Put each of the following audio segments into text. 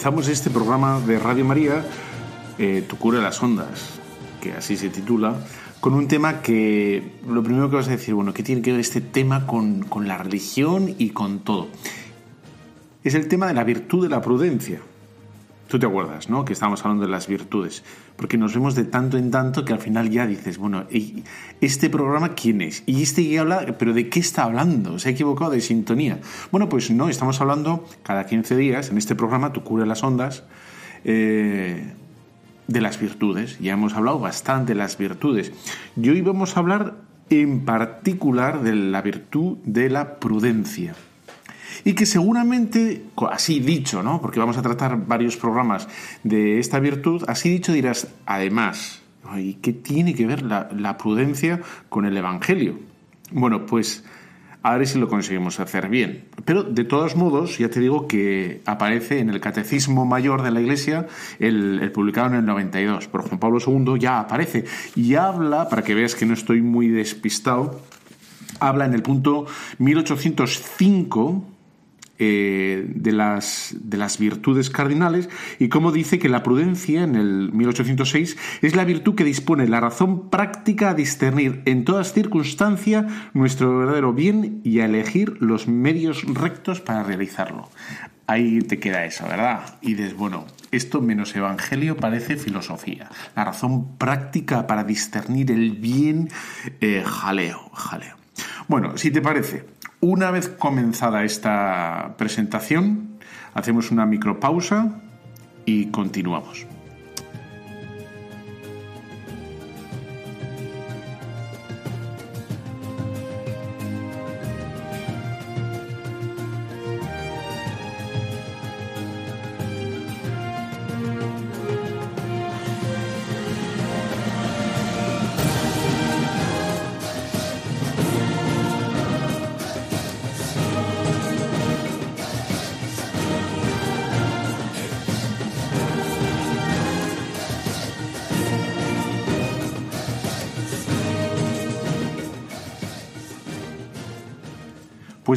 Comenzamos este programa de Radio María, eh, Tu cura las ondas, que así se titula, con un tema que lo primero que vas a decir, bueno, ¿qué tiene que ver este tema con, con la religión y con todo? Es el tema de la virtud de la prudencia. Tú te acuerdas, ¿no? Que estábamos hablando de las virtudes. Porque nos vemos de tanto en tanto que al final ya dices, bueno, ¿y ¿este programa quién es? ¿Y este que habla? ¿Pero de qué está hablando? ¿Se ha equivocado de sintonía? Bueno, pues no, estamos hablando cada 15 días en este programa, Tu cura las ondas, eh, de las virtudes. Ya hemos hablado bastante de las virtudes. Y hoy vamos a hablar en particular de la virtud de la prudencia y que seguramente, así dicho, ¿no? porque vamos a tratar varios programas de esta virtud, así dicho dirás, además, ¿y qué tiene que ver la, prudencia con el Evangelio? Bueno, pues a ver si lo conseguimos hacer bien. Pero de todos modos, ya te digo que aparece en el Catecismo Mayor de la Iglesia, el, publicado en el 92, por Juan Pablo II, ya aparece y habla, para que veas que no estoy muy despistado, habla en el punto 1805 eh, de, las, de las virtudes cardinales y cómo dice que la prudencia en el 1806 es la virtud que dispone la razón práctica a discernir en todas circunstancias nuestro verdadero bien y a elegir los medios rectos para realizarlo. Ahí te queda eso, ¿verdad? Y dices, bueno, esto menos evangelio parece filosofía. La razón práctica para discernir el bien, eh, jaleo, jaleo. Bueno, si te parece, una vez comenzada esta presentación, hacemos una micropausa y continuamos.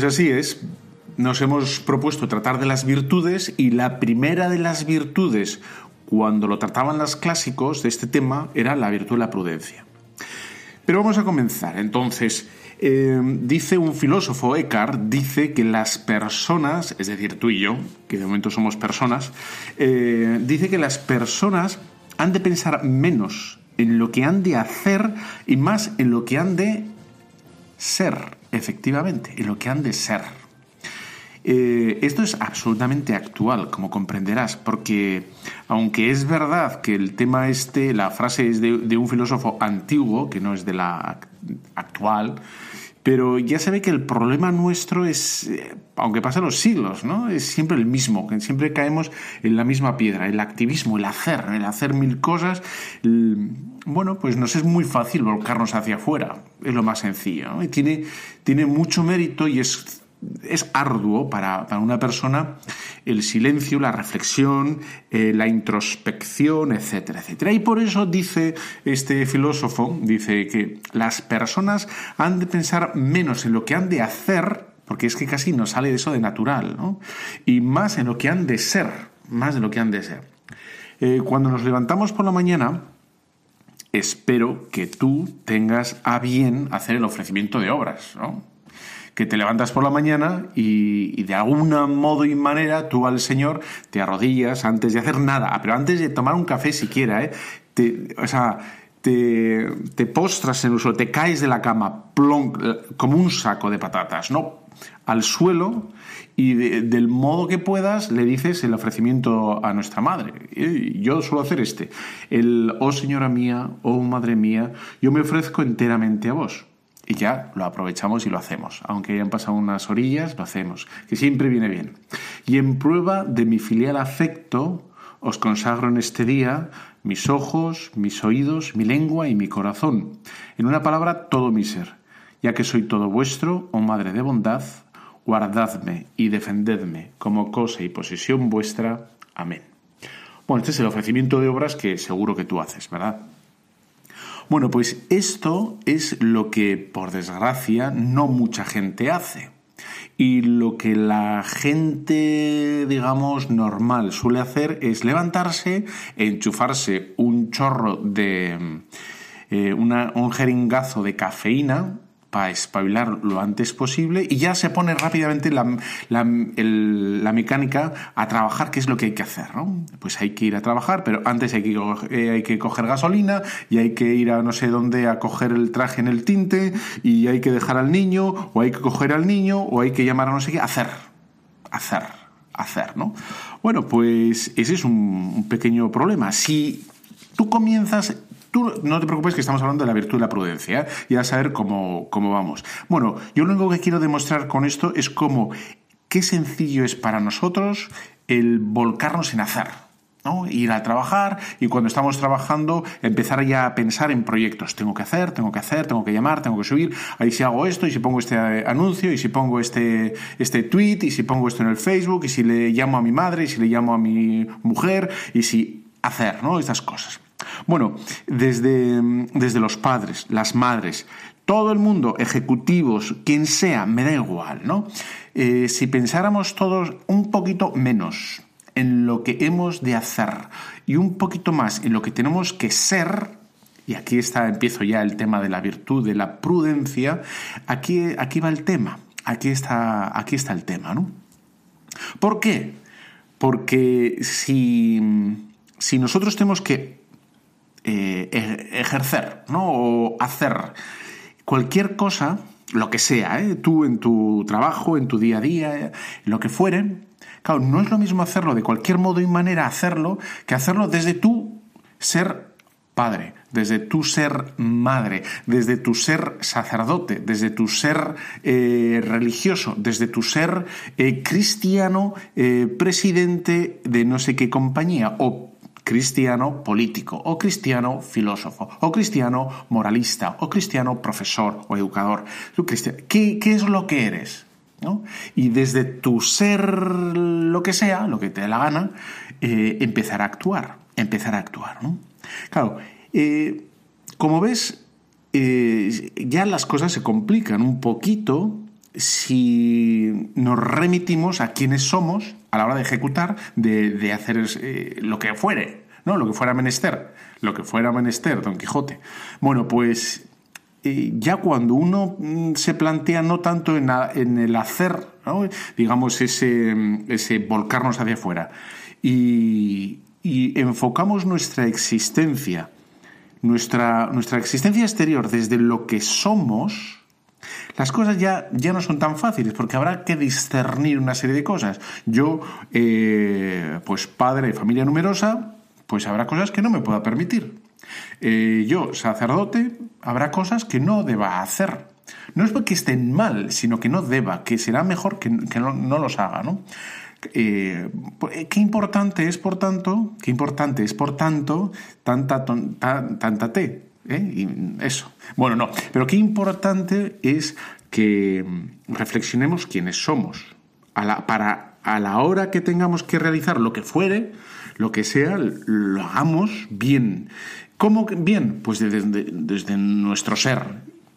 Pues así es. Nos hemos propuesto tratar de las virtudes y la primera de las virtudes, cuando lo trataban los clásicos de este tema, era la virtud de la prudencia. Pero vamos a comenzar. Entonces, eh, dice un filósofo, Eckhart, dice que las personas, es decir, tú y yo, que de momento somos personas, eh, dice que las personas han de pensar menos en lo que han de hacer y más en lo que han de ser efectivamente, en lo que han de ser. Eh, esto es absolutamente actual, como comprenderás, porque aunque es verdad que el tema este, la frase es de, de un filósofo antiguo, que no es de la actual, pero ya se ve que el problema nuestro es, aunque pasen los siglos, ¿no? Es siempre el mismo, que siempre caemos en la misma piedra, el activismo, el hacer, el hacer mil cosas. El, bueno, pues nos es muy fácil volcarnos hacia afuera, es lo más sencillo. Y tiene, tiene mucho mérito y es es arduo para, para, una persona el silencio, la reflexión, eh, la introspección, etcétera, etcétera. Y por eso dice este filósofo, dice que las personas han de pensar menos en lo que han de hacer, porque es que casi nos sale eso de natural, ¿no? Y más en lo que han de ser, más de lo que han de ser. Eh, cuando nos levantamos por la mañana, espero que tú tengas a bien hacer el ofrecimiento de obras, ¿no? Que te levantas por la mañana y, de algún modo y manera tú al Señor te arrodillas antes de hacer nada, pero antes de tomar un café siquiera, ¿eh? Te, o sea, te, postras en el suelo, te caes de la cama plonk, como un saco de patatas, ¿no? Al suelo y de, del modo que puedas le dices el ofrecimiento a nuestra madre. Yo suelo hacer este, el, oh señora mía, oh madre mía, yo me ofrezco enteramente a vos y ya lo aprovechamos y lo hacemos. Aunque hayan pasado unas orillas, lo hacemos, que siempre viene bien. Y en prueba de mi filial afecto, os consagro en este día mis ojos, mis oídos, mi lengua y mi corazón. En una palabra, todo mi ser. Ya que soy todo vuestro, oh Madre de bondad, guardadme y defendedme como cosa y posesión vuestra. Amén. Bueno, este es el ofrecimiento de obras que seguro que tú haces, ¿verdad? Bueno, pues esto es lo que, por desgracia, no mucha gente hace. Y lo que la gente, digamos, normal suele hacer es levantarse, enchufarse un chorro de... Eh, un jeringazo de cafeína, para espabilar lo antes posible y ya se pone rápidamente la, mecánica a trabajar, qué es lo que hay que hacer. ¿no? Pues hay que ir a trabajar, pero antes hay que, eh, hay que coger gasolina y hay que ir a no sé dónde a coger el traje en el tinte y hay que dejar al niño o hay que coger al niño o hay que llamar a no sé qué. Hacer, hacer, hacer, ¿no? Bueno, pues ese es un, un pequeño problema. Si tú comienzas Tú no te preocupes que estamos hablando de la virtud de la prudencia ¿eh? y a saber cómo, cómo vamos. Bueno, yo lo único que quiero demostrar con esto es cómo qué sencillo es para nosotros el volcarnos en hacer. ¿no? Ir a trabajar y cuando estamos trabajando empezar ya a pensar en proyectos. Tengo que hacer, tengo que hacer, tengo que llamar, tengo que subir. Ahí si hago esto y si pongo este anuncio y si pongo este, este tweet y si pongo esto en el Facebook y si le llamo a mi madre y si le llamo a mi mujer y si hacer, ¿no? Estas cosas. Bueno, desde, desde los padres, las madres, todo el mundo, ejecutivos, quien sea, me da igual, ¿no? Eh, si pensáramos todos un poquito menos en lo que hemos de hacer y un poquito más en lo que tenemos que ser, y aquí está, empiezo ya el tema de la virtud, de la prudencia, aquí, aquí va el tema, aquí está, aquí está el tema, ¿no? ¿Por qué? Porque si, si nosotros tenemos que eh, e-, ejercer, ¿no? O hacer cualquier cosa, lo que sea, ¿eh? tú en tu trabajo, en tu día a día, lo que fuere. Claro, no es lo mismo hacerlo de cualquier modo y manera hacerlo que hacerlo desde tu ser padre, desde tu ser madre, desde tu ser sacerdote, desde tu ser eh, religioso, desde tu ser cristiano, presidente de no sé qué compañía o cristiano político, o cristiano filósofo, o cristiano moralista, o cristiano profesor o educador. ¿Qué, es lo que eres? Y desde tu ser lo que sea, lo que te dé la gana, eh, empezar a actuar, empezar a actuar. Claro, eh, como ves, eh, ya las cosas se complican un poquito si nos remitimos a quienes somos a la hora de ejecutar, de, hacer eh, lo que fuere, ¿no? Lo que fuera menester, lo que fuera menester, Don Quijote. Bueno, pues eh, ya cuando uno mm, se plantea no tanto en, el hacer, digamos, ese, ese volcarnos hacia afuera, y, y enfocamos nuestra existencia, nuestra, nuestra existencia exterior desde lo que somos, las cosas ya, ya no son tan fáciles porque habrá que discernir una serie de cosas. Yo, eh, pues padre de familia numerosa, pues habrá cosas que no me pueda permitir. Eh, yo, sacerdote, habrá cosas que no deba hacer. No es porque estén mal, sino que no deba, que será mejor que, no, los haga, ¿no? Eh, qué importante es, por tanto, qué importante es, por tanto, tanta, tanta, tanta T, ¿eh? Eso. Bueno, no, pero qué importante es que reflexionemos quiénes somos. A la, para a la hora que tengamos que realizar lo que fuere, lo que sea, lo hagamos bien. ¿Cómo bien? Pues desde, nuestro ser,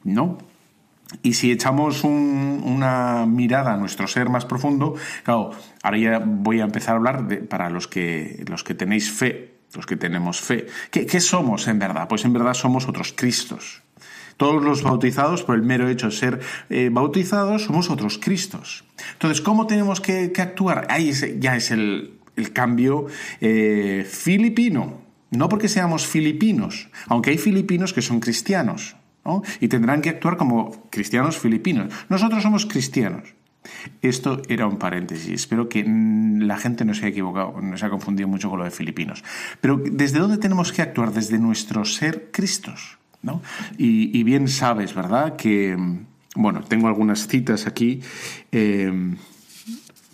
¿no? Y si echamos una mirada a nuestro ser más profundo, claro, ahora ya voy a empezar a hablar de, para los que, los que tenéis fe los que tenemos fe. ¿Qué, somos en verdad? Pues en verdad somos otros Cristos. Todos los bautizados, por el mero hecho de ser eh, bautizados, somos otros Cristos. Entonces, ¿cómo tenemos que, actuar? Ahí ya es el, cambio eh, filipino. No porque seamos filipinos, aunque hay filipinos que son cristianos. Y tendrán que actuar como cristianos filipinos. Nosotros somos cristianos. Esto era un paréntesis. Espero que la gente no se haya equivocado, no se ha confundido mucho con lo de filipinos. Pero ¿desde dónde tenemos que actuar? Desde nuestro ser Cristos ¿no? Y, bien sabes, ¿verdad? Que, bueno, tengo algunas citas aquí, eh,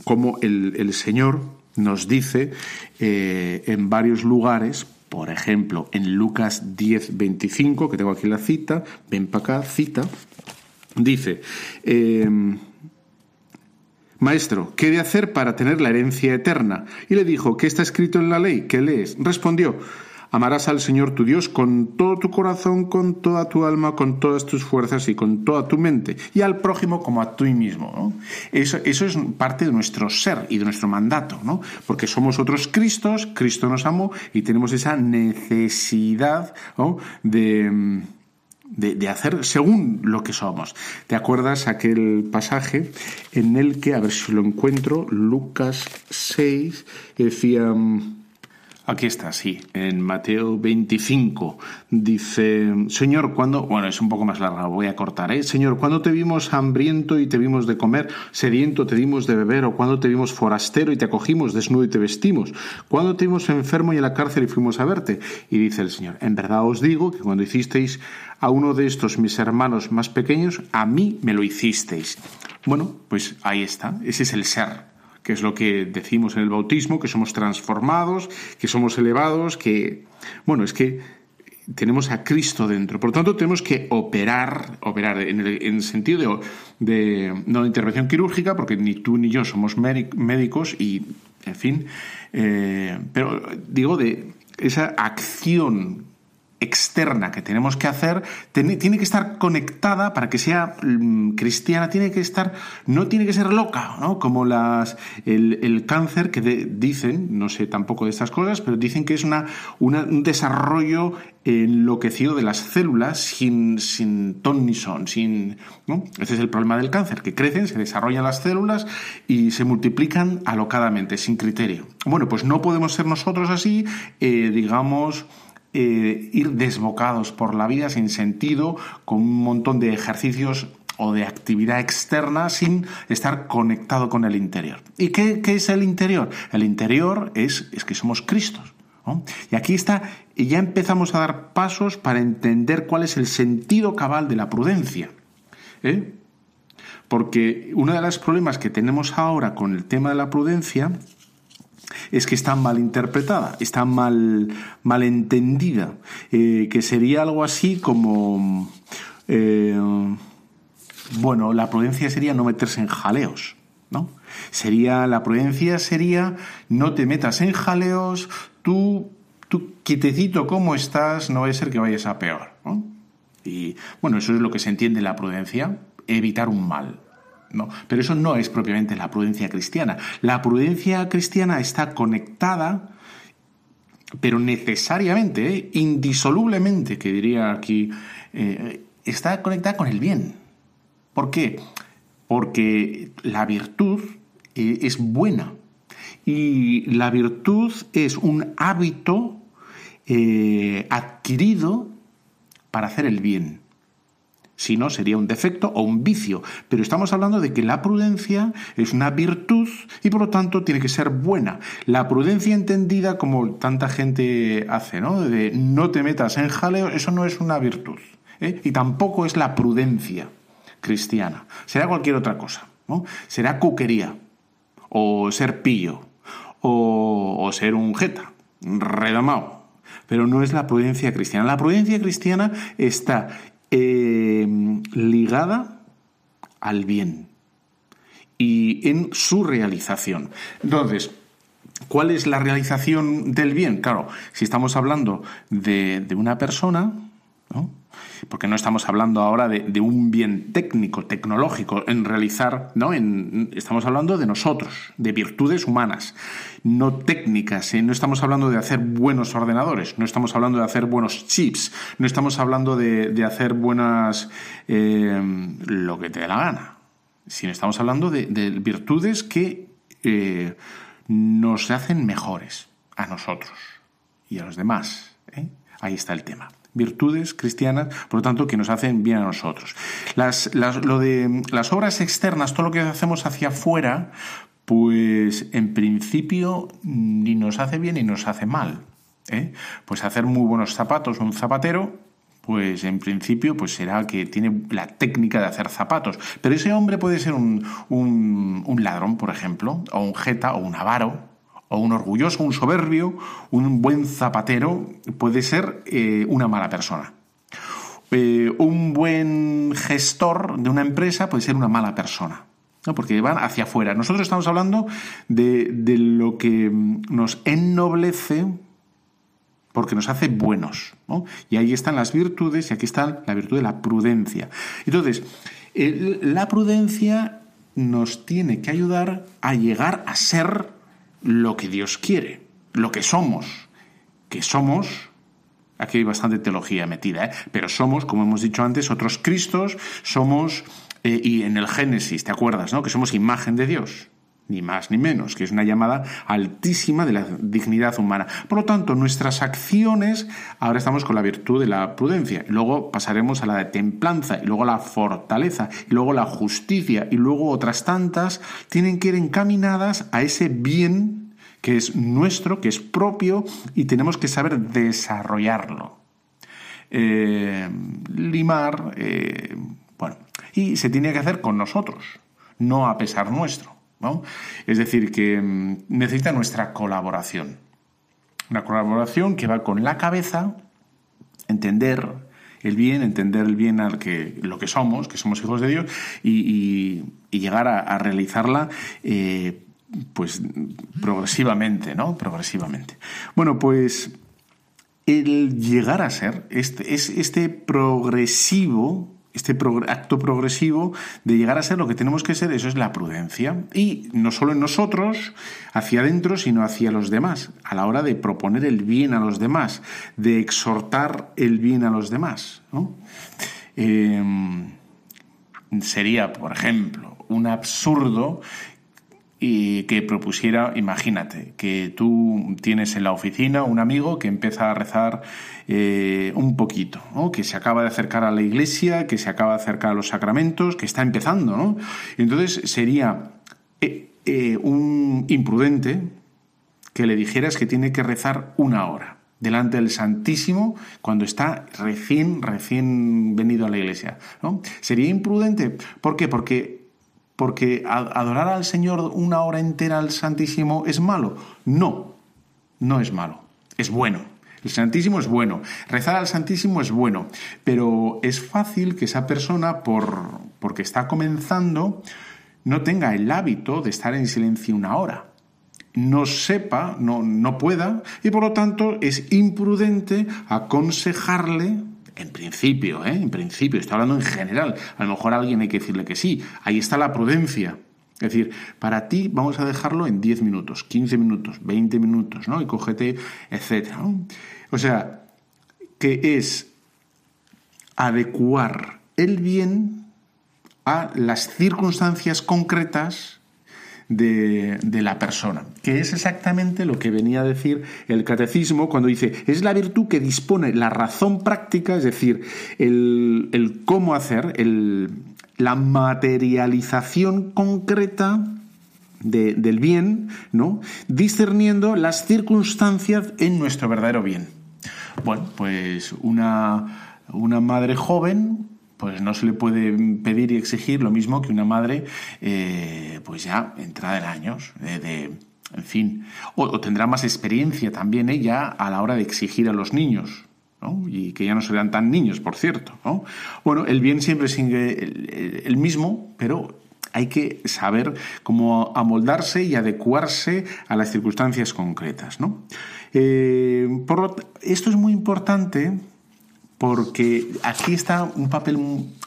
como el, Señor nos dice eh, en varios lugares, por ejemplo, en Lucas 10, 25, que tengo aquí la cita, ven para acá, cita, dice, eh, Maestro, ¿qué de hacer para tener la herencia eterna? Y le dijo, ¿qué está escrito en la ley? ¿Qué lees? Respondió, Amarás al Señor tu Dios con todo tu corazón, con toda tu alma, con todas tus fuerzas y con toda tu mente, y al prójimo como a ti mismo. Eso, es parte de nuestro ser y de nuestro mandato, ¿no? porque somos otros Cristos, Cristo nos amó y tenemos esa necesidad de de, hacer según lo que somos. ¿Te acuerdas aquel pasaje en el que, a ver si lo encuentro, Lucas 6, decía... Aquí está, sí, en Mateo 25. Dice, Señor, cuando, bueno, es un poco más larga, voy a cortar, ¿eh? Señor, cuando te vimos hambriento y te vimos de comer, sediento te dimos de beber, o cuando te vimos forastero y te acogimos, desnudo y te vestimos, cuando te vimos enfermo y en la cárcel y fuimos a verte. Y dice el Señor, en verdad os digo que cuando hicisteis a uno de estos mis hermanos más pequeños, a mí me lo hicisteis. Bueno, pues ahí está, ese es el ser que es lo que decimos en el bautismo, que somos transformados, que somos elevados, que, bueno, es que tenemos a Cristo dentro. Por lo tanto, tenemos que operar, operar en el, sentido de, no de intervención quirúrgica, porque ni tú ni yo somos médicos y, en fin, eh, pero digo de esa acción externa que tenemos que hacer tiene que estar conectada para que sea mm, cristiana, tiene que estar, no tiene que ser loca, ¿no? Como las, el, cáncer que dicen, no sé tampoco de estas cosas, pero dicen que es una, un desarrollo enloquecido de las células sin, sin ton ni son, sin, ¿no? Ese es el problema del cáncer, que crecen, se desarrollan las células y se multiplican alocadamente, sin criterio. Bueno, pues no podemos ser nosotros así, eh, digamos, eh, ir desbocados por la vida sin sentido, con un montón de ejercicios o de actividad externa sin estar conectado con el interior. ¿Y qué, es el interior? El interior es, es que somos Cristos. Y aquí está, y ya empezamos a dar pasos para entender cuál es el sentido cabal de la prudencia. ¿eh? Porque uno de los problemas que tenemos ahora con el tema de la prudencia es que está mal interpretada, está mal, mal entendida, eh, que sería algo así como, eh, bueno, la prudencia sería no meterse en jaleos, ¿no? Sería, la prudencia sería no te metas en jaleos, tú, tú quietecito como estás, no va a ser que vayas a peor. Y bueno, eso es lo que se entiende la prudencia, evitar un mal. No, pero eso no es propiamente la prudencia cristiana. La prudencia cristiana está conectada, pero necesariamente, ¿eh? indisolublemente, que diría aquí, eh, está conectada con el bien. ¿Por qué? Porque la virtud eh, es buena y la virtud es un hábito adquirido para hacer el bien. Si no, sería un defecto o un vicio. Pero estamos hablando de que la prudencia es una virtud y por lo tanto tiene que ser buena. La prudencia entendida como tanta gente hace, ¿no? De no te metas en jaleo, eso no es una virtud. ¿eh? Y tampoco es la prudencia cristiana. Será cualquier otra cosa. ¿no? Será cuquería. O ser pillo. O, o ser un jeta. Redamado pero no es la prudencia cristiana. La prudencia cristiana está eh, ligada al bien y en su realización. Entonces, ¿cuál es la realización del bien? Claro, si estamos hablando de una persona, porque no estamos hablando ahora de, un bien técnico, tecnológico, en realizar, ¿no? En, estamos hablando de nosotros, de virtudes humanas, no técnicas, ¿eh? no estamos hablando de hacer buenos ordenadores, no estamos hablando de hacer buenos chips, no estamos hablando de, hacer buenas, eh, lo que te dé la gana, sino estamos hablando de, virtudes que eh, nos hacen mejores a nosotros y a los demás. Ahí está el tema virtudes cristianas, por lo tanto, que nos hacen bien a nosotros. Las, lo de las obras externas, todo lo que hacemos hacia afuera, pues en principio ni nos hace bien ni nos hace mal. ¿eh? Pues hacer muy buenos zapatos, un zapatero, pues en principio pues será que tiene la técnica de hacer zapatos. Pero ese hombre puede ser un, un, ladrón, por ejemplo, o un jeta, o un avaro, o un orgulloso, un soberbio, un buen zapatero, puede ser eh, una mala persona. Eh, un buen gestor de una empresa puede ser una mala persona. porque van hacia afuera. Nosotros estamos hablando de, de lo que nos ennoblece porque nos hace buenos. Y ahí están las virtudes y aquí está la virtud de la prudencia. Entonces, la prudencia nos tiene que ayudar a llegar a ser lo que Dios quiere, lo que somos, que somos, aquí hay bastante teología metida, ¿eh? pero somos, como hemos dicho antes, otros Cristos, somos, eh, y en el Génesis, ¿te acuerdas? ¿no? Que somos imagen de Dios ni más ni menos, que es una llamada altísima de la dignidad humana. Por lo tanto, nuestras acciones, ahora estamos con la virtud de la prudencia, luego pasaremos a la de templanza, y luego la fortaleza, y luego la justicia, y luego otras tantas, tienen que ir encaminadas a ese bien que es nuestro, que es propio, y tenemos que saber desarrollarlo. Eh, limar, eh, bueno, y se tiene que hacer con nosotros, no a pesar nuestro. Es decir, que mm, necesita nuestra colaboración. Una colaboración que va con la cabeza, entender el bien, entender el bien al que lo que somos, que somos hijos de Dios, y, llegar a, realizarla eh, pues progresivamente, ¿no? Progresivamente. Bueno, pues el llegar a ser, este, es este progresivo este acto progresivo de llegar a ser lo que tenemos que ser, eso es la prudencia. Y no solo en nosotros, hacia adentro, sino hacia los demás, a la hora de proponer el bien a los demás, de exhortar el bien a los demás. Em, sería, por ejemplo, un absurdo y que propusiera, imagínate, que tú tienes en la oficina un amigo que empieza a rezar eh, un poquito, que se acaba de acercar a la iglesia, que se acaba de acercar a los sacramentos, que está empezando, ¿no? Entonces sería eh, eh, un imprudente que le dijeras que tiene que rezar una hora delante del Santísimo cuando está recién, recién venido a la iglesia. ¿no? Sería imprudente. ¿Por qué? Porque porque adorar al Señor una hora entera al Santísimo es malo. No, no es malo, es bueno. El Santísimo es bueno, rezar al Santísimo es bueno, pero es fácil que esa persona, por, porque está comenzando, no tenga el hábito de estar en silencio una hora no sepa, no, no pueda, y por lo tanto es imprudente aconsejarle en principio, ¿eh? en principio, estoy hablando en general. A lo mejor a alguien hay que decirle que sí. Ahí está la prudencia. Es decir, para ti vamos a dejarlo en 10 minutos, 15 minutos, 20 minutos, ¿no? Y cógete, etcétera. O sea, que es adecuar el bien a las circunstancias concretas de, la persona, que es exactamente lo que venía a decir el catecismo cuando dice, es la virtud que dispone la razón práctica, es decir, el, cómo hacer, el, la materialización concreta del bien, ¿no? discerniendo las circunstancias en nuestro verdadero bien. Bueno, pues una, una madre joven pues no se le puede pedir y exigir lo mismo que una madre, eh, pues ya entrada en años, de, en fin, o, tendrá más experiencia también ella a la hora de exigir a los niños. ¿no? y que ya no serán tan niños, por cierto. ¿no? Bueno, el bien siempre sigue el, mismo, pero hay que saber cómo amoldarse y adecuarse a las circunstancias concretas. ¿no? Eh, esto es muy importante porque aquí está un papel,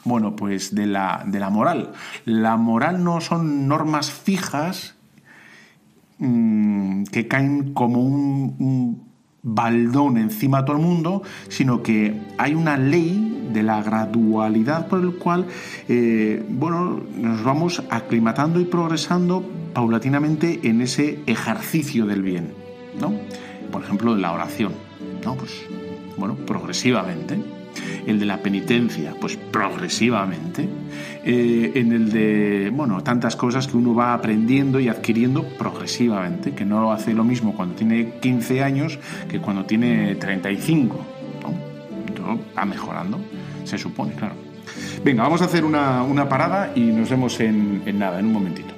bueno, pues de la, de la moral. La moral no son normas fijas mm, que caen como un, baldón encima de todo el mundo, sino que hay una ley de la gradualidad por el cual, eh, bueno, nos vamos aclimatando y progresando paulatinamente en ese ejercicio del bien, ¿no? Por ejemplo, la oración, ¿no? Pues bueno, progresivamente. El de la penitencia, pues progresivamente. Eh, en el de, bueno, tantas cosas que uno va aprendiendo y adquiriendo progresivamente, que no hace lo mismo cuando tiene 15 años que cuando tiene 35. ¿no? va mejorando, se supone, claro. Venga, vamos a hacer una, una parada y nos vemos en nada, en un momentito.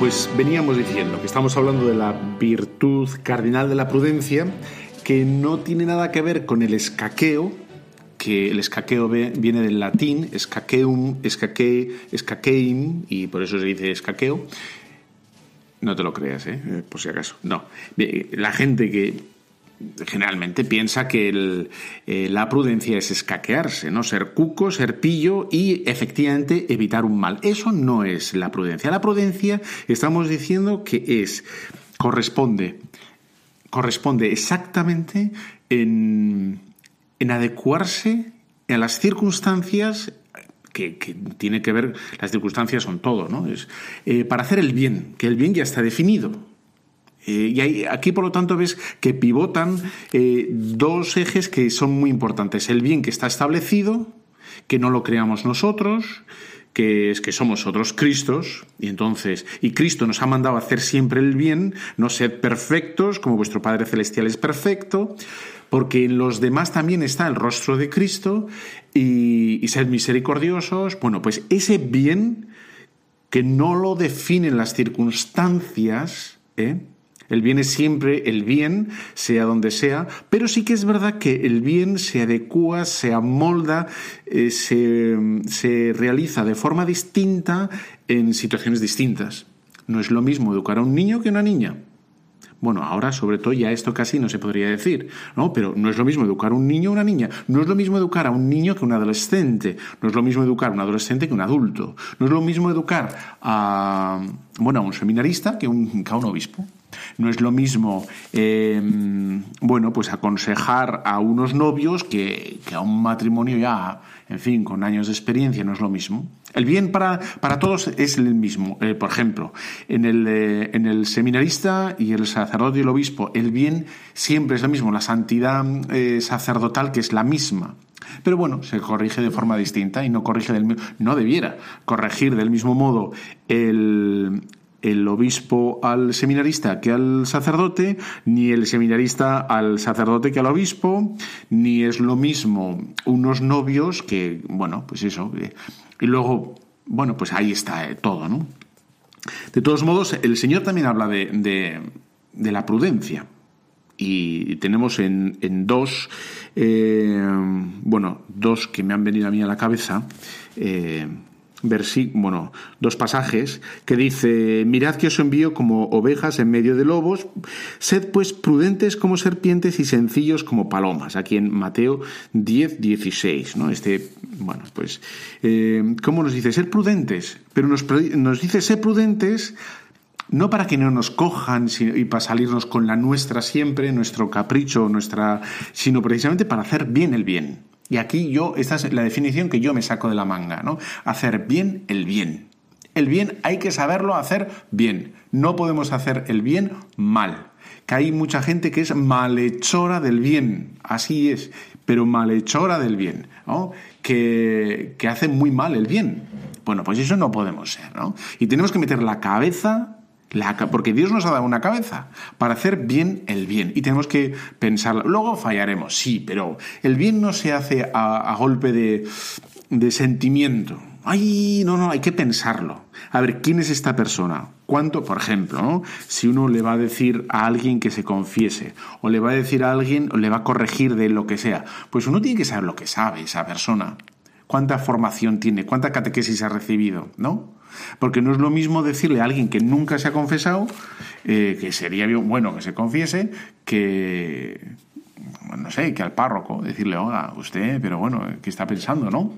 Pues veníamos diciendo que estamos hablando de la virtud cardinal de la prudencia, que no tiene nada que ver con el escaqueo, que el escaqueo viene del latín, escaqueum, escaque, escaqueim, y por eso se dice escaqueo. No te lo creas, ¿eh? por si acaso. No. La gente que generalmente piensa que eh, la prudencia es escaquearse, ¿no? Ser cuco, ser pillo y efectivamente evitar un mal. Eso no es la prudencia. La prudencia estamos diciendo que es corresponde corresponde exactamente en, adecuarse a las circunstancias que, tiene que ver, las circunstancias son todo, ¿no? Es, eh, para hacer el bien, que el bien ya está definido. Eh, y aquí, por lo tanto, ves que pivotan eh, dos ejes que son muy importantes. El bien que está establecido, que no lo creamos nosotros, que es que somos otros Cristos, y entonces, y Cristo nos ha mandado a hacer siempre el bien, no ser perfectos, como vuestro Padre Celestial es perfecto, porque en los demás también está el rostro de Cristo, y, y ser misericordiosos. Bueno, pues ese bien que no lo definen las circunstancias, ¿eh? El bien es siempre el bien, sea donde sea, pero sí que es verdad que el bien se adecua, se amolda, eh, se, se realiza de forma distinta en situaciones distintas. No es lo mismo educar a un niño que a una niña. Bueno, ahora sobre todo ya esto casi no se podría decir, ¿no? Pero no es lo mismo educar a un niño o una niña, no es lo mismo educar a un niño que a un adolescente, no es lo mismo educar a un adolescente que a un adulto, no es lo mismo educar a, bueno, a un seminarista que, a un obispo. No es lo mismo, em, bueno, pues aconsejar a unos novios que, a un matrimonio ya, en fin, con años de experiencia, no es lo mismo. El bien para, para todos es el mismo. Eh, por ejemplo, en el, eh, en el seminarista y el sacerdote y el obispo, el bien siempre es lo mismo, la santidad eh, sacerdotal que es la misma. Pero bueno, se corrige de forma distinta y no corrige del no debiera corregir del mismo modo el, el obispo al seminarista que al sacerdote, ni el seminarista al sacerdote que al obispo, ni es lo mismo unos novios que, bueno, pues eso. y luego, bueno, pues ahí está eh, todo, ¿no? De todos modos, el Señor también habla de, de, la prudencia. Y tenemos en, en dos, eh, bueno, dos que me han venido a mí a la cabeza. Eh, bueno, dos pasajes que dice, mirad que os envío como ovejas en medio de lobos, sed pues prudentes como serpientes y sencillos como palomas, aquí en Mateo 10, 16, ¿no? Este, bueno, pues, eh, ¿cómo nos dice? Ser prudentes, pero nos, nos dice ser prudentes no para que no nos cojan y para salirnos con la nuestra siempre, nuestro capricho, nuestra, sino precisamente para hacer bien el bien. Y aquí yo, esta es la definición que yo me saco de la manga, ¿no? Hacer bien el bien. El bien hay que saberlo hacer bien. No podemos hacer el bien mal. Que hay mucha gente que es malhechora del bien. Así es, pero malhechora del bien, ¿no? Que, hace muy mal el bien. Bueno, pues eso no podemos ser, ¿no? Y tenemos que meter la cabeza porque Dios nos ha dado una cabeza para hacer bien el bien y tenemos que pensarlo. Luego fallaremos, sí, pero el bien no se hace a, golpe de, de sentimiento. Ay, no, no, hay que pensarlo. A ver, ¿quién es esta persona? ¿Cuánto, por ejemplo, si uno le va a decir a alguien que se confiese, o le va a decir a alguien, o le va a corregir de lo que sea, pues uno tiene que saber lo que sabe esa persona. ¿Cuánta formación tiene? ¿Cuánta catequesis ha recibido? ¿No? Porque no es lo mismo decirle a alguien que nunca se ha confesado, eh, que sería bueno que se confiese, que, no sé, que al párroco, decirle, oiga, usted, pero bueno, ¿qué está pensando, no?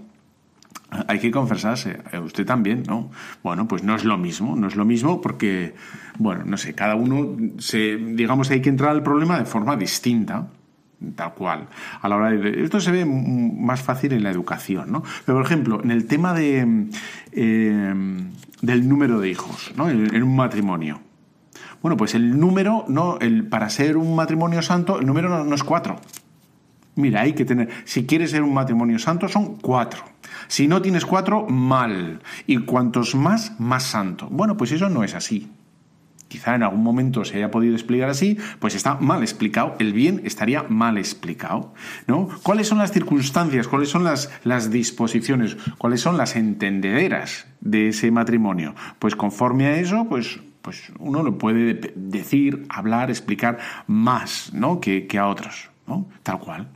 Hay que confesarse, eh, usted también, ¿no? Bueno, pues no es lo mismo, no es lo mismo porque, bueno, no sé, cada uno se, digamos, hay que entrar al problema de forma distinta tal cual. A la hora de, esto se ve más fácil en la educación, ¿no? Pero, por ejemplo, en el tema de, eh, del número de hijos, ¿no? En, un matrimonio. Bueno, pues el número, no, el, para ser un matrimonio santo, el número no, es cuatro. Mira, hay que tener, si quieres ser un matrimonio santo, son cuatro. Si no tienes cuatro, mal. Y cuantos más, más santo. Bueno, pues eso no es así quizá en algún momento se haya podido explicar así, pues está mal explicado, el bien estaría mal explicado. ¿no? ¿Cuáles son las circunstancias, cuáles son las, disposiciones, cuáles son las entendederas de ese matrimonio? Pues conforme a eso, pues pues uno lo puede decir, hablar, explicar más ¿no? que, a otros, ¿no? tal cual.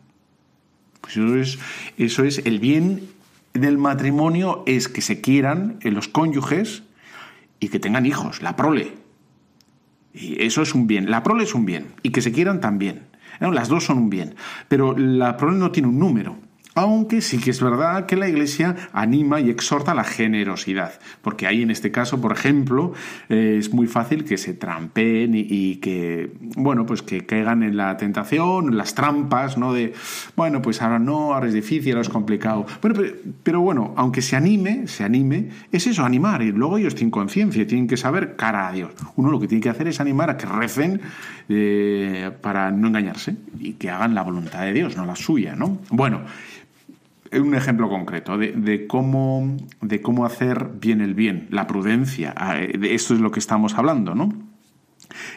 Pues eso es, eso es el bien del matrimonio, es que se quieran en los cónyuges y que tengan hijos, la prole. Y eso es un bien. La prole es un bien. Y que se quieran también. Las dos son un bien. Pero la prole no tiene un número. Aunque sí que es verdad que la Iglesia anima y exhorta la generosidad, porque ahí en este caso, por ejemplo, eh, es muy fácil que se trampen y, que, bueno, pues que caigan en la tentación, las trampas, ¿no? De, bueno, pues ahora no, ahora es difícil, ahora es complicado. Bueno, pero, bueno, aunque se anime, se anime, es eso, animar, y luego ellos tienen conciencia, tienen que saber cara a Dios. Uno lo que tiene que hacer es animar a que recen eh, para no engañarse y que hagan la voluntad de Dios, no la suya, ¿no? Bueno, un ejemplo concreto de, cómo, de cómo hacer bien el bien, la prudencia. Ah, de esto es lo que estamos hablando, ¿no?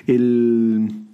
El.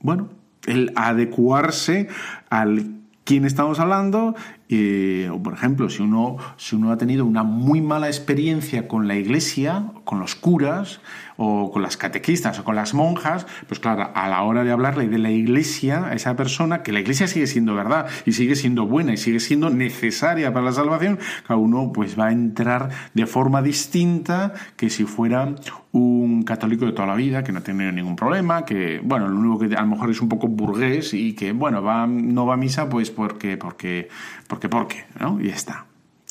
Bueno, el adecuarse al quién estamos hablando. Eh, o por ejemplo, si uno, si uno ha tenido una muy mala experiencia con la iglesia, con los curas, o con las catequistas o con las monjas, pues claro, a la hora de hablarle de la iglesia a esa persona, que la iglesia sigue siendo verdad y sigue siendo buena y sigue siendo necesaria para la salvación, cada uno pues va a entrar de forma distinta que si fuera un católico de toda la vida, que no tiene ningún problema, que, bueno, lo único que a lo mejor es un poco burgués y que, bueno, va, no va a misa pues porque, porque, porque, porque, ¿no? Y está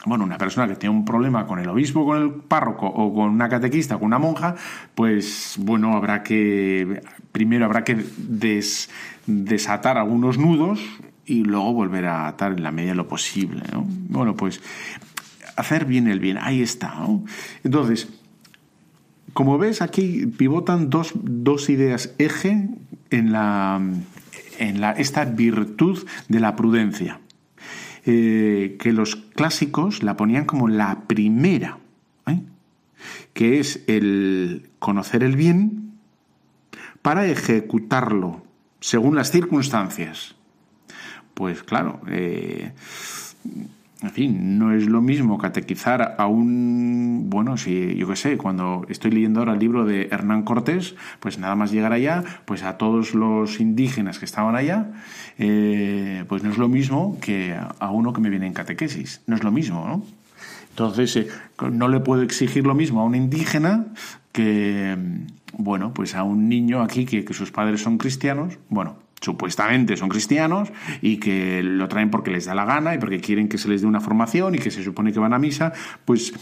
bueno, una persona que tiene un problema con el obispo, con el párroco o con una catequista, con una monja, pues bueno, habrá que, primero habrá que desatar algunos nudos y luego volver a atar en la medida de lo posible. ¿no? Bueno, pues hacer bien el bien, ahí está. ¿no? Entonces, como ves, aquí pivotan dos, dos ideas eje en, la, en la, esta virtud de la prudencia. Eh, que los clásicos la ponían como la primera, ¿eh? que es el conocer el bien para ejecutarlo según las circunstancias. Pues claro, eh, en fin, no es lo mismo catequizar a un, bueno, si yo qué sé, cuando estoy leyendo ahora el libro de Hernán Cortés, pues nada más llegar allá, pues a todos los indígenas que estaban allá, eh, pues no es lo mismo que a uno que me viene en catequesis, no es lo mismo, ¿no? Entonces, eh, no le puedo exigir lo mismo a un indígena que, bueno, pues a un niño aquí que, que sus padres son cristianos, bueno, supuestamente son cristianos y que lo traen porque les da la gana y porque quieren que se les dé una formación y que se supone que van a misa, pues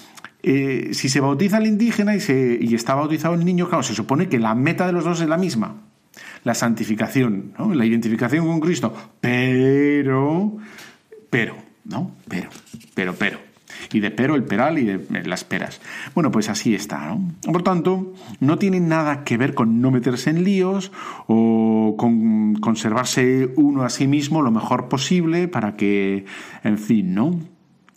eh, si se bautiza el indígena y, se, y está bautizado el niño, claro, se supone que la meta de los dos es la misma, la santificación, la identificación con Cristo, pero, pero, ¿no? Pero, pero, pero y de pero el peral y de las peras. Bueno, pues así está, ¿no? Por tanto, no tiene nada que ver con no meterse en líos o con conservarse uno a sí mismo lo mejor posible para que, en fin, ¿no?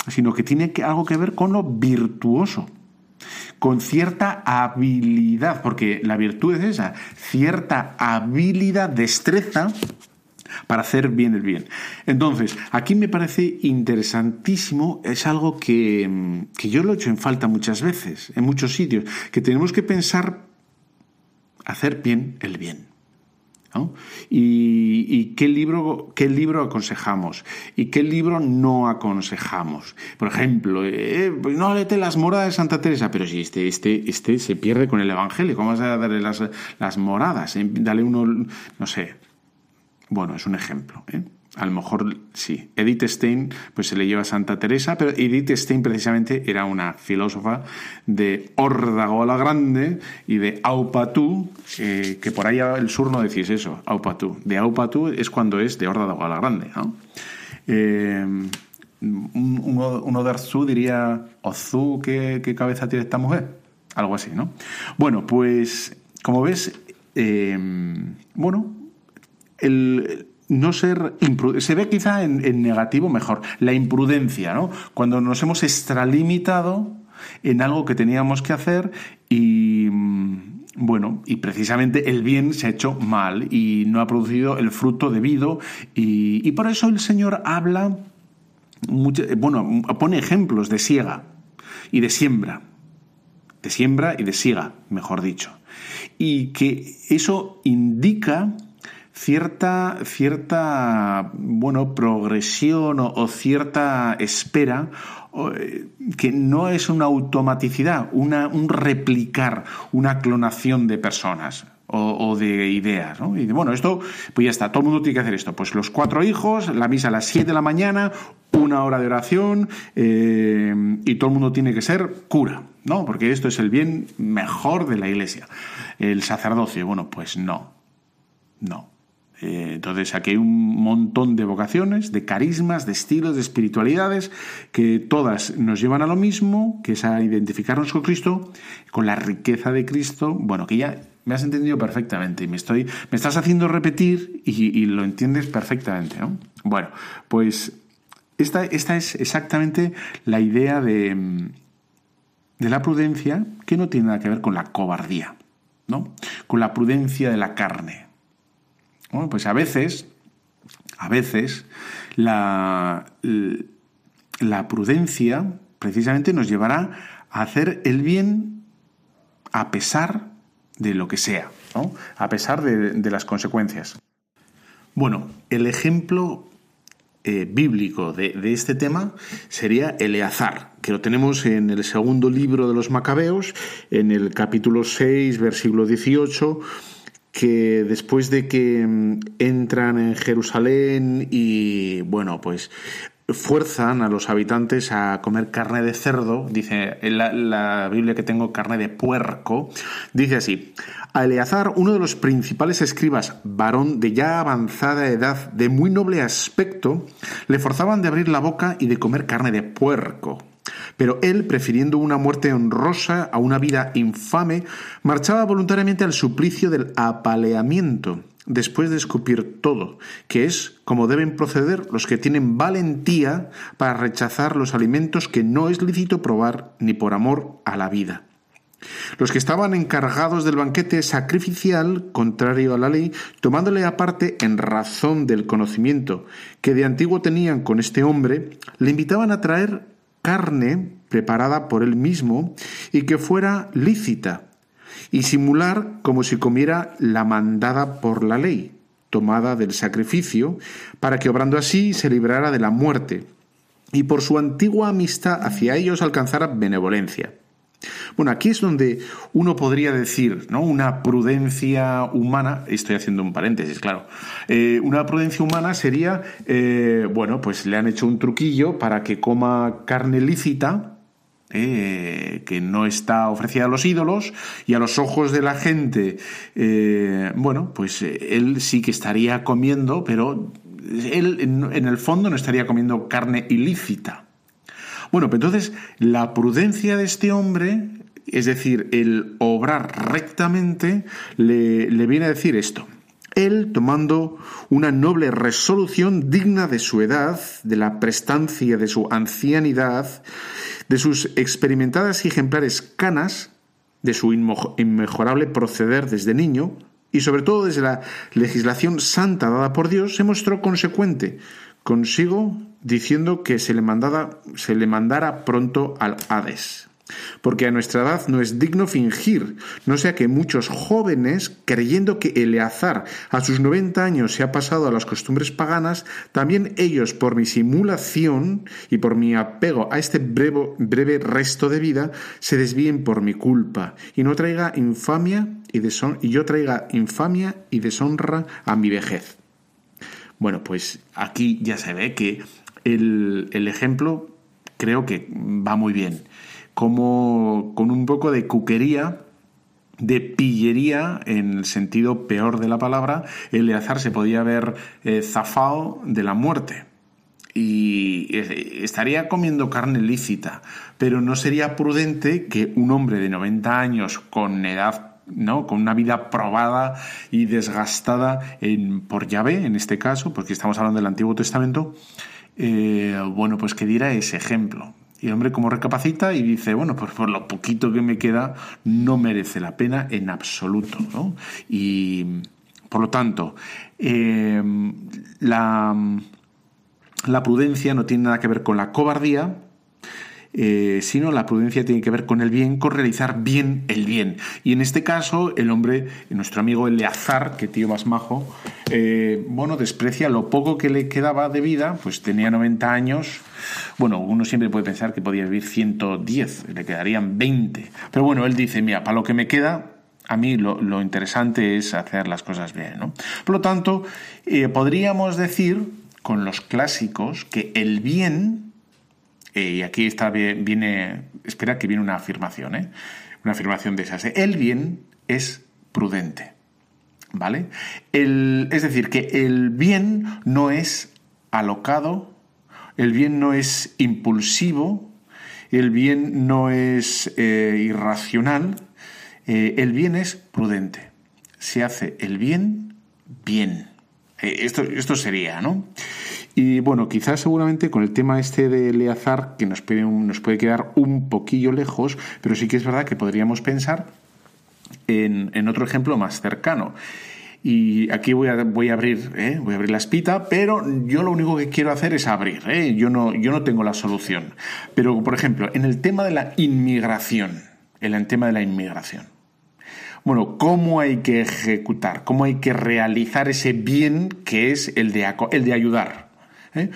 Sino que tiene algo que ver con lo virtuoso con cierta habilidad, porque la virtud es esa, cierta habilidad, destreza para hacer bien el bien. Entonces, aquí me parece interesantísimo, es algo que, que yo lo he hecho en falta muchas veces, en muchos sitios, que tenemos que pensar hacer bien el bien. Y, qué, libro, qué libro aconsejamos y qué libro no aconsejamos. Por ejemplo, eh, pues no léete las moradas de Santa Teresa, pero si este, este, este se pierde con el Evangelio, ¿cómo vas a darle las, las moradas? Eh, dale uno, no sé. Bueno, es un ejemplo. ¿eh? a lo mejor sí. Edith Stein pues se le lleva a Santa Teresa, pero Edith Stein precisamente era una filósofa de Órdago la Grande y de Aupatú, eh, que por ahí el sur no decís eso, Aupatú. De Aupatú es cuando es de Órdago la Grande. ¿no? Eh, uno, de Arzú diría, Ozú, ¿qué, ¿qué, cabeza tiene esta mujer? Algo así, ¿no? Bueno, pues como ves, eh, bueno, el, no ser se ve quizá en, negativo mejor, la imprudencia, ¿no? Cuando nos hemos extralimitado en algo que teníamos que hacer y mm, bueno, y precisamente el bien se ha hecho mal y no ha producido el fruto debido y, por eso el Señor habla, bueno, pone ejemplos de siega y de siembra, de siembra y de siega, mejor dicho, y que eso indica cierta, cierta bueno, progresión o, cierta espera eh, que no es una automaticidad, una, un replicar, una clonación de personas. O, de ideas, ¿no? Y bueno, esto, pues ya está, todo el mundo tiene que hacer esto. Pues los cuatro hijos, la misa a las siete de la mañana, una hora de oración, eh, y todo el mundo tiene que ser cura, ¿no? Porque esto es el bien mejor de la iglesia. El sacerdocio, bueno, pues no, no. Eh, entonces aquí hay un montón de vocaciones, de carismas, de estilos, de espiritualidades, que todas nos llevan a lo mismo, que es a identificarnos con Cristo, con la riqueza de Cristo, bueno, que ya me has entendido perfectamente y me, estoy, me estás haciendo repetir y, lo entiendes perfectamente. ¿no? Bueno, pues esta, esta es exactamente la idea de, de la prudencia que no tiene nada que ver con la cobardía, ¿no? con la prudencia de la carne. Bueno, pues a veces, a veces, la, la prudencia precisamente nos llevará a hacer el bien a pesar de lo que sea, a pesar de, las consecuencias. Bueno, el ejemplo eh, bíblico de, de, este tema sería Eleazar, que lo tenemos en el segundo libro de los Macabeos, en el capítulo 6, versículo 18 que después de que mm, entran en Jerusalén y bueno, pues fuerzan a los habitantes a comer carne de cerdo, dice en la, Biblia que tengo carne de puerco, dice así, a Eleazar, uno de los principales escribas, varón de ya avanzada edad, de muy noble aspecto, le forzaban de abrir la boca y de comer carne de puerco. Pero él, prefiriendo una muerte honrosa a una vida infame, marchaba voluntariamente al suplicio del apaleamiento, después de escupir todo, que es como deben proceder los que tienen valentía para rechazar los alimentos que no es lícito probar ni por amor a la vida. Los que estaban encargados del banquete sacrificial, contrario a la ley, tomándole aparte en razón del conocimiento que de antiguo tenían con este hombre, le invitaban a traer carne preparada por él mismo y que fuera lícita, y simular como si comiera la mandada por la ley, tomada del sacrificio, para que obrando así se librara de la muerte, y por su antigua amistad hacia ellos alcanzara benevolencia. Bueno, aquí es donde uno podría decir, ¿no? Una prudencia humana, estoy haciendo un paréntesis, claro, eh, una prudencia humana sería, eh, bueno, pues le han hecho un truquillo para que coma carne lícita, eh, que no está ofrecida a los ídolos y a los ojos de la gente, bueno, pues él sí que estaría comiendo, pero él en el fondo no estaría comiendo carne ilícita. Bueno, pues entonces la prudencia de este hombre, es decir, el obrar rectamente, le, viene a decir esto. Él, tomando una noble resolución digna de su edad, de la prestancia de su ancianidad, de sus experimentadas y ejemplares canas, de su inmejorable proceder desde niño, y sobre todo desde la legislación santa dada por Dios, se mostró consecuente consigo diciendo que se le, mandara, se le mandara pronto al Hades porque a nuestra edad no es digno fingir, no sea que muchos jóvenes, creyendo que Eleazar a sus 90 años se ha pasado a las costumbres paganas, también ellos por mi simulación y por mi apego a este breve, breve resto de vida, se desvíen por mi culpa y no traiga infamia y, y yo traiga infamia y deshonra a mi vejez. Bueno, pues aquí ya se ve que el, el ejemplo creo que va muy bien. Como con un poco de cuquería, de pillería, en el sentido peor de la palabra, Eleazar se podía haber eh, zafado de la muerte. Y eh, estaría comiendo carne lícita, pero no sería prudente que un hombre de 90 años con edad ¿no? con una vida probada y desgastada en, por Yahvé, en este caso, porque estamos hablando del Antiguo Testamento, eh, bueno, pues que diera ese ejemplo. Y el hombre como recapacita y dice, bueno, pues por lo poquito que me queda no merece la pena en absoluto. ¿no? Y por lo tanto, eh, la, la prudencia no tiene nada que ver con la cobardía, eh, sino la prudencia tiene que ver con el bien, con realizar bien el bien. Y en este caso, el hombre, nuestro amigo Eleazar, que tío más majo, eh, bueno, desprecia lo poco que le quedaba de vida, pues tenía 90 años. Bueno, uno siempre puede pensar que podía vivir 110, le quedarían 20. Pero bueno, él dice, mira, para lo que me queda, a mí lo, interesante es hacer las cosas bien. ¿no? Por lo tanto, eh, podríamos decir con los clásicos que el bien eh, y aquí está, viene, espera que viene una afirmación, ¿eh? una afirmación de esas. El bien es prudente. ¿Vale? es decir, que el bien no es alocado, el bien no es impulsivo, el bien no es eh, irracional, el bien es prudente. Se hace el bien bien. esto, esto sería, ¿no? Y bueno, quizás seguramente con el tema este de Eleazar, que nos puede, nos puede quedar un poquillo lejos, pero sí que es verdad que podríamos pensar en, otro ejemplo más cercano. Y aquí voy a, voy a abrir, ¿eh? voy a abrir la espita, pero yo lo único que quiero hacer es abrir. ¿eh? Yo, no, yo no tengo la solución. Pero, por ejemplo, en el tema de la inmigración, en el tema de la inmigración. Bueno, ¿cómo hay que ejecutar? ¿Cómo hay que realizar ese bien que es el de, el de ayudar? ¿Eh?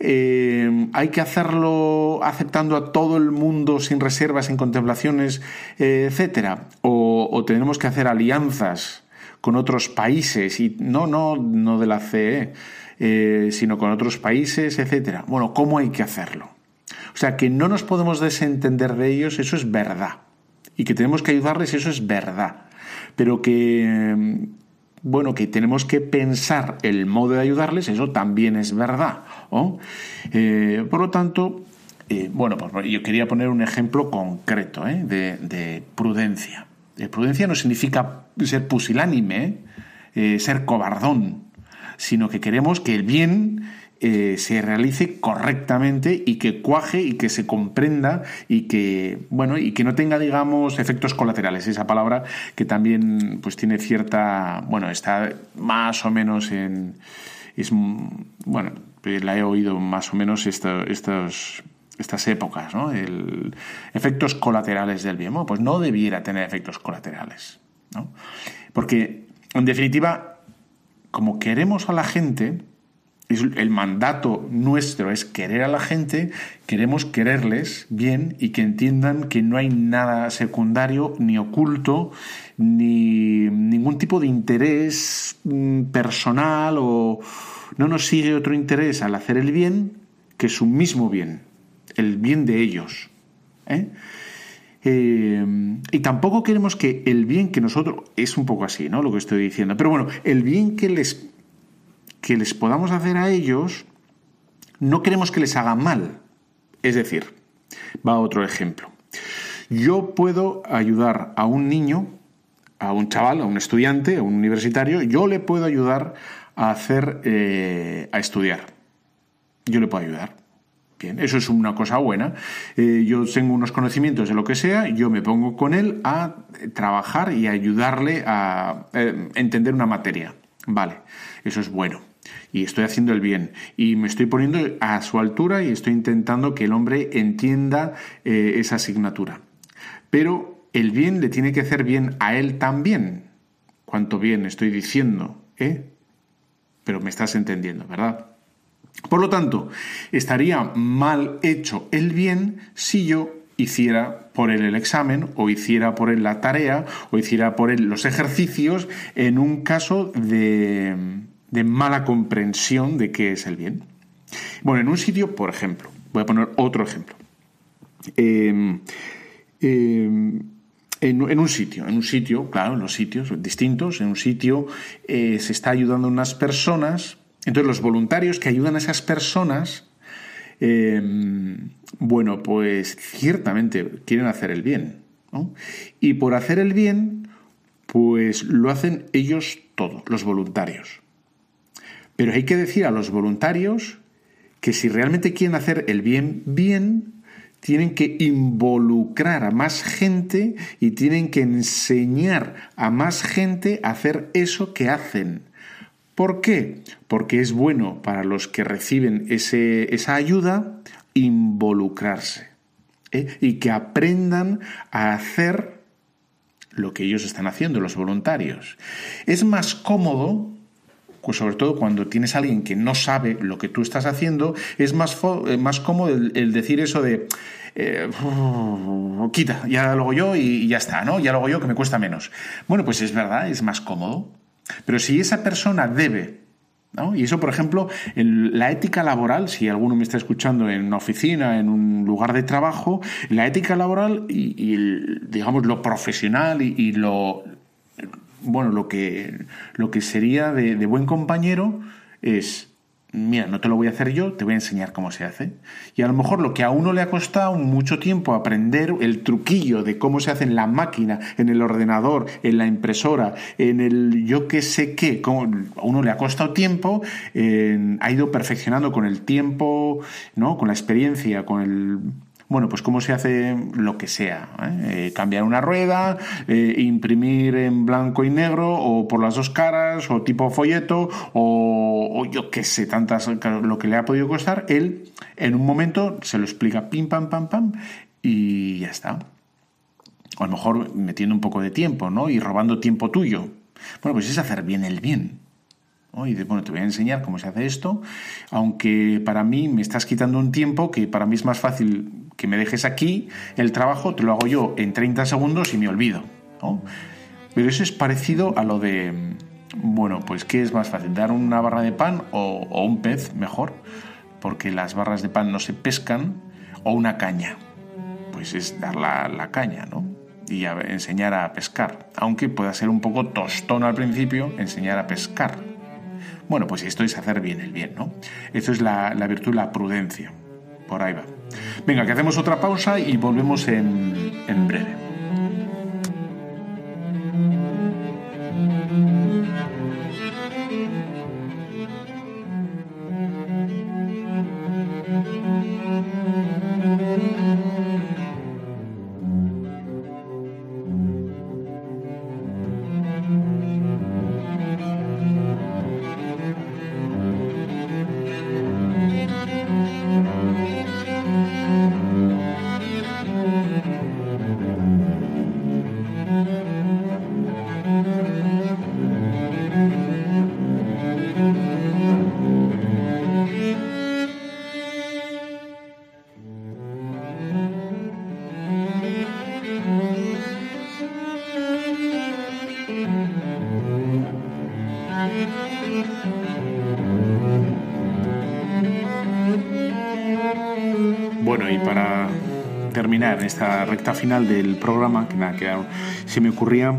Eh, hay que hacerlo aceptando a todo el mundo sin reservas, sin contemplaciones, eh, etcétera, o, tenemos que hacer alianzas con otros países y no, no, no de la CE, sino con otros países, etcétera. Bueno, ¿cómo hay que hacerlo? O sea, que no nos podemos desentender de ellos, eso es verdad. Y que tenemos que ayudarles, eso es verdad. Pero que, bueno, que tenemos que pensar el modo de ayudarles, eso también es verdad. Eh, por lo tanto, eh, bueno, pues yo quería poner un ejemplo concreto ¿eh? de, prudencia. prudencia no significa ser pusilánime, ser cobardón, sino que queremos que el bien eh, se realice correctamente y que cuaje y que se comprenda y que bueno y que no tenga digamos efectos colaterales esa palabra que también pues tiene cierta bueno está más o menos en es bueno la he oído más o menos estas épocas, ¿no? El, efectos colaterales del bien. pues no debiera tener efectos colaterales, ¿no? Porque, en definitiva, como queremos a la gente, el mandato nuestro es querer a la gente, queremos quererles bien y que entiendan que no hay nada secundario ni oculto, ni ningún tipo de interés mm, personal o no nos sigue otro interés al hacer el bien que su mismo bien, el bien de ellos. ¿eh? Eh, y tampoco queremos que el bien que nosotros, es un poco así, ¿no? Lo que estoy diciendo, pero bueno, el bien que les que les podamos hacer a ellos, no queremos que les hagan mal. Es decir, va otro ejemplo. Yo puedo ayudar a un niño, a un chaval, a un estudiante, a un universitario, yo le puedo ayudar a hacer, eh, a estudiar. Yo le puedo ayudar. Bien, eso es una cosa buena. Eh, yo tengo unos conocimientos de lo que sea, yo me pongo con él a trabajar y ayudarle a eh, entender una materia. Vale, eso es bueno. Y estoy haciendo el bien. Y me estoy poniendo a su altura y estoy intentando que el hombre entienda eh, esa asignatura. Pero el bien le tiene que hacer bien a él también. Cuánto bien estoy diciendo, ¿eh? Pero me estás entendiendo, ¿verdad? Por lo tanto, estaría mal hecho el bien si yo hiciera por él el examen o hiciera por él la tarea o hiciera por él los ejercicios en un caso de, mala comprensión de qué es el bien. Bueno, en un sitio, por ejemplo, voy a poner otro ejemplo. Em, em, en, un sitio, en un sitio, claro, en los sitios distintos, en un sitio eh, se está ayudando a unas personas entonces los voluntarios que ayudan a esas personas, em, bueno, pues ciertamente quieren hacer el bien. Y por hacer el bien, pues lo hacen ellos todos, los voluntarios. Pero hay que decir a los voluntarios que si realmente quieren hacer el bien bien, tienen que involucrar a más gente y tienen que enseñar a más gente a hacer eso que hacen. ¿Por qué? Porque es bueno para los que reciben esa ayuda involucrarse ¿eh? y que aprendan a hacer lo que ellos están haciendo, los voluntarios. Es más cómodo, pues sobre todo cuando tienes a alguien que no sabe lo que tú estás haciendo, es más, eh, más cómodo el, decir eso de... Eh, quita, ya lo hago yo y ya está, ¿no? Ya lo hago yo que me cuesta menos. Bueno, pues es verdad, es más cómodo. Pero si esa persona debe, ¿no? y eso, por ejemplo, en la ética laboral, si alguno me está escuchando en una oficina, en un lugar de trabajo, la ética laboral y, digamos, lo profesional y, lo, bueno, lo que, lo que sería de buen compañero es mira, no te lo voy a hacer yo, te voy a enseñar cómo se hace. Y a lo mejor lo que a uno le ha costado mucho tiempo aprender el truquillo de cómo se hace en la máquina, en el ordenador, en la impresora, en el yo qué sé qué, a uno le ha costado tiempo, ha ido perfeccionando con el tiempo, ¿no? con la experiencia, con el bueno, pues cómo se hace lo que sea. ¿eh? Eh, cambiar una rueda, eh, imprimir en blanco y negro, o por las dos caras, o tipo folleto, o, yo qué sé, tantas, lo que le ha podido costar, él en un momento se lo explica pim, pam, pam, pam, y ya está. O a lo mejor metiendo un poco de tiempo, ¿no? Y robando tiempo tuyo. Bueno, pues es hacer bien el bien. Y de, bueno, te voy a enseñar cómo se hace esto, aunque para mí me estás quitando un tiempo que para mí es más fácil que me dejes aquí el trabajo, te lo hago yo en 30 segundos y me olvido. Pero eso es parecido a lo de, bueno, pues ¿qué es más fácil? ¿Dar una barra de pan o, un pez mejor? Porque las barras de pan no se pescan, o una caña. Pues es dar la, caña, ¿no? Y enseñar a pescar. Aunque pueda ser un poco tostón al principio, enseñar a pescar. Bueno, pues esto es hacer bien el bien, ¿no? Eso es la, virtud, la prudencia. Por ahí va. Venga, que hacemos otra pausa y volvemos en breve. Recta final del programa, que, nada, que se me ocurría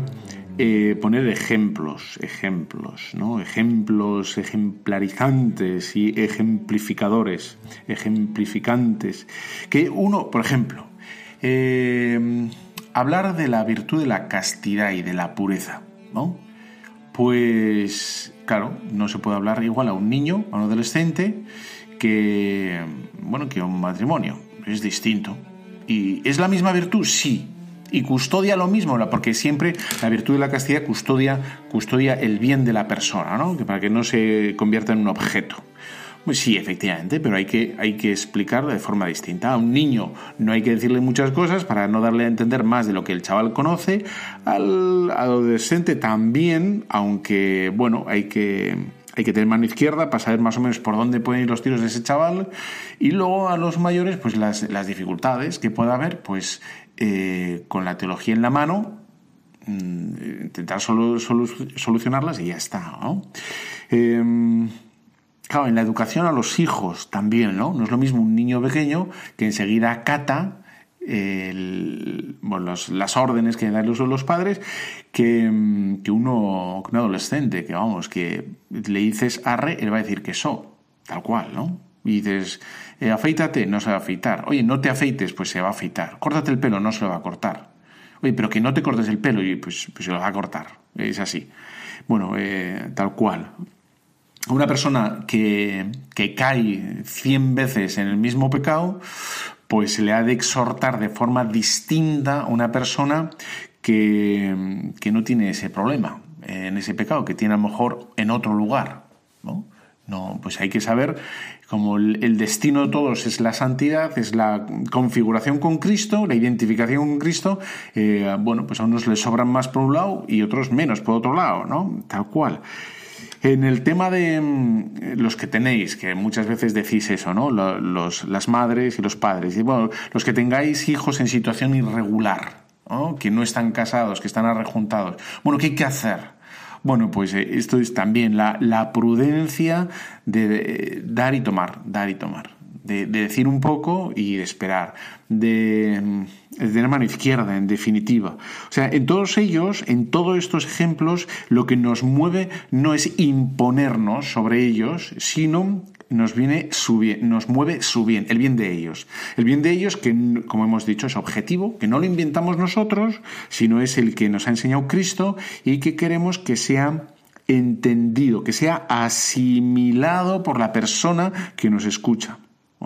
eh, poner ejemplos, ejemplos, ¿no? Ejemplos ejemplarizantes y ejemplificadores, ejemplificantes. Que uno, por ejemplo, eh, hablar de la virtud de la castidad y de la pureza, ¿no? Pues, claro, no se puede hablar igual a un niño, a un adolescente, que, bueno, que un matrimonio. Es distinto. ¿Y es la misma virtud? Sí. Y custodia lo mismo, porque siempre la virtud de la castidad custodia, custodia el bien de la persona, ¿no? para que no se convierta en un objeto. Pues sí, efectivamente, pero hay que, hay que explicarlo de forma distinta. A un niño no hay que decirle muchas cosas para no darle a entender más de lo que el chaval conoce. Al adolescente también, aunque, bueno, hay que, hay que tener mano izquierda para saber más o menos por dónde pueden ir los tiros de ese chaval. Y luego a los mayores, pues las, dificultades que pueda haber, pues eh, con la teología en la mano, mm, intentar solucionarlas y ya está, ¿no? Em, Claro, en la educación a los hijos también, ¿no? No es lo mismo un niño pequeño que enseguida acata las órdenes que dan los padres que, uno, un adolescente, que vamos, que le dices arre, él va a decir que so, tal cual, ¿no? Y dices, eh, afeítate, no se va a afeitar. Oye, no te afeites, pues se va a afeitar. Córtate el pelo, no se lo va a cortar. Oye, pero que no te cortes el pelo, y pues, pues se lo va a cortar. Es así. Bueno, eh, tal cual una persona que, cae cien veces en el mismo pecado, pues se le ha de exhortar de forma distinta a una persona que, no tiene ese problema en ese pecado, que tiene a lo mejor en otro lugar. ¿no? No, pues hay que saber, como el, destino de todos es la santidad, es la configuración con Cristo, la identificación con Cristo, eh, bueno, pues a unos les sobran más por un lado y otros menos por otro lado, ¿no? Tal cual. En el tema de mm, los que tenéis, que muchas veces decís eso, ¿no? Los, las madres y los padres. Y bueno, los que tengáis hijos en situación irregular, ¿no? que no están casados, que están arrejuntados. Bueno, ¿qué hay que hacer? Bueno, pues eh, esto es también la, la prudencia de dar y tomar, dar y tomar de, decir un poco y de esperar, de, de, mano izquierda, en definitiva. O sea, en todos ellos, en todos estos ejemplos, lo que nos mueve no es imponernos sobre ellos, sino nos viene su bien, nos mueve su bien, el bien de ellos. El bien de ellos que, como hemos dicho, es objetivo, que no lo inventamos nosotros, sino es el que nos ha enseñado Cristo y que queremos que sea entendido, que sea asimilado por la persona que nos escucha.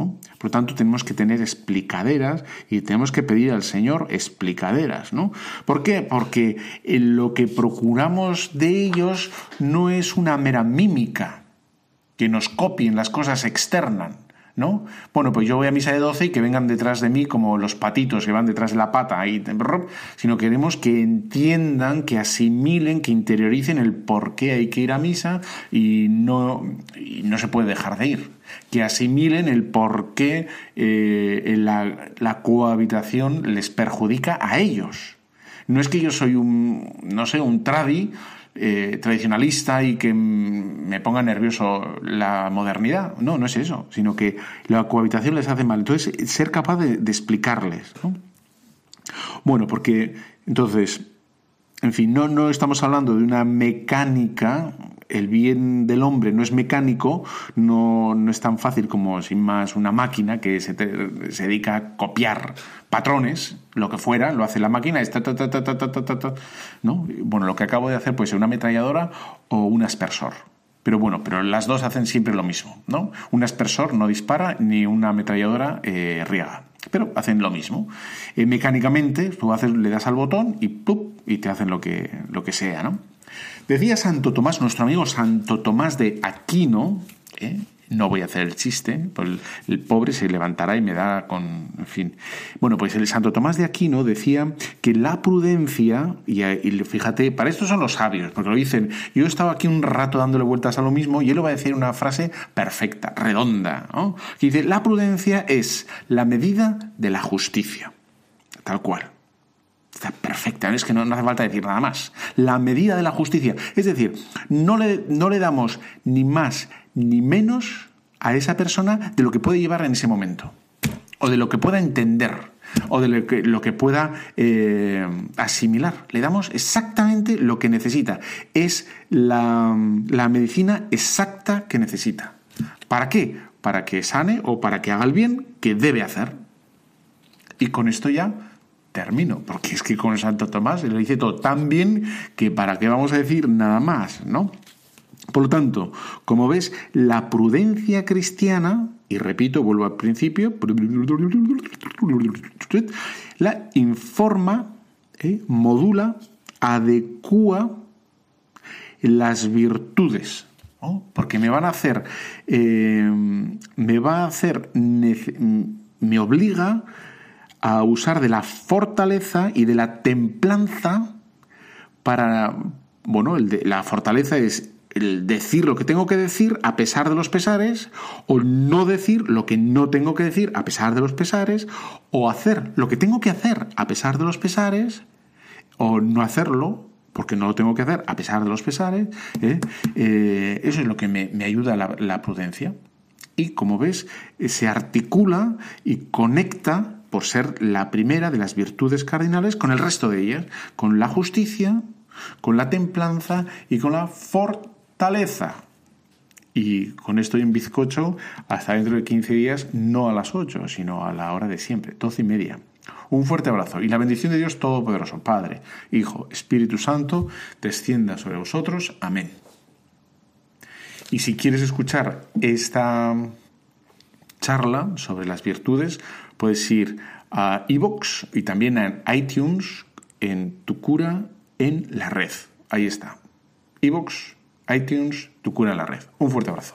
Por lo tanto, tenemos que tener explicaderas y tenemos que pedir al Señor explicaderas, ¿no? ¿Por qué? Porque lo que procuramos de ellos no es una mera mímica, que nos copien las cosas externas, ¿no? Bueno, pues yo voy a misa de 12 y que vengan detrás de mí como los patitos que van detrás de la pata, ahí, sino queremos que entiendan, que asimilen, que interioricen el por qué hay que ir a misa y no, y no se puede dejar de ir que asimilen el por qué eh, la, cohabitación les perjudica a ellos. No es que yo soy un, no sé, un tradi eh, tradicionalista y que me ponga nervioso la modernidad. No, no es eso, sino que la cohabitación les hace mal. Entonces, ser capaz de, explicarles. Bueno, porque entonces, en fin, no, no estamos hablando de una mecánica el bien del hombre no es mecánico, no, es tan fácil como sin más una máquina que se, dedica a copiar patrones, lo que fuera, lo hace la máquina, es ¿no? Bueno, lo que acabo de hacer puede ser una ametralladora o un aspersor. Pero bueno, pero las dos hacen siempre lo mismo, ¿no? Un aspersor no dispara ni una ametralladora eh, riega pero hacen lo mismo. Eh, mecánicamente, tú haces, le das al botón y y te hacen lo que, lo que sea, ¿no? Decía Santo Tomás, nuestro amigo Santo Tomás de Aquino, ¿eh? no voy a hacer el chiste, pues el, pobre se levantará y me da con, en fin. Bueno, pues el Santo Tomás de Aquino decía que la prudencia, y, fíjate, para esto son los sabios, porque lo dicen, yo he estado aquí un rato dándole vueltas a lo mismo y él lo va a decir una frase perfecta, redonda, ¿no? que dice, la prudencia es la medida de la justicia, tal cual. Está perfecta, es que no, hace falta decir nada más. La medida de la justicia. Es decir, no le, no le damos ni más ni menos a esa persona de lo que puede llevar en ese momento. O de lo que pueda entender. O de lo que, pueda eh, asimilar. Le damos exactamente lo que necesita. Es la, la medicina exacta que necesita. ¿Para qué? Para que sane o para que haga el bien que debe hacer. Y con esto ya termino, porque es que con Santo Tomás le dice todo tan bien que para qué vamos a decir nada más, ¿no? Por lo tanto, como ves, la prudencia cristiana y repito, vuelvo al principio, la informa, ¿eh? modula, adecua las virtudes, porque me van a hacer, eh, me va a hacer, me obliga a usar de la fortaleza y de la templanza para, bueno, la fortaleza es el decir lo que tengo que decir a pesar de los pesares, o no decir lo que no tengo que decir a pesar de los pesares, o hacer lo que tengo que hacer a pesar de los pesares, o no hacerlo porque no lo tengo que hacer a pesar de los pesares. ¿eh? Eh, eso es lo que me, ayuda la, la, prudencia. Y como ves, se articula y conecta por ser la primera de las virtudes cardinales con el resto de ellas, con la justicia, con la templanza y con la fortaleza. Y con esto en bizcocho hasta dentro de 15 días, no a las 8, sino a la hora de siempre, 12 y media. Un fuerte abrazo y la bendición de Dios Todopoderoso, Padre, Hijo, Espíritu Santo, descienda sobre vosotros. Amén. Y si quieres escuchar esta charla sobre las virtudes, puedes ir a iVoox y también a iTunes en Tu Cura en la Red. Ahí está. iVoox, iTunes, Tu Cura en la Red. Un fuerte abrazo.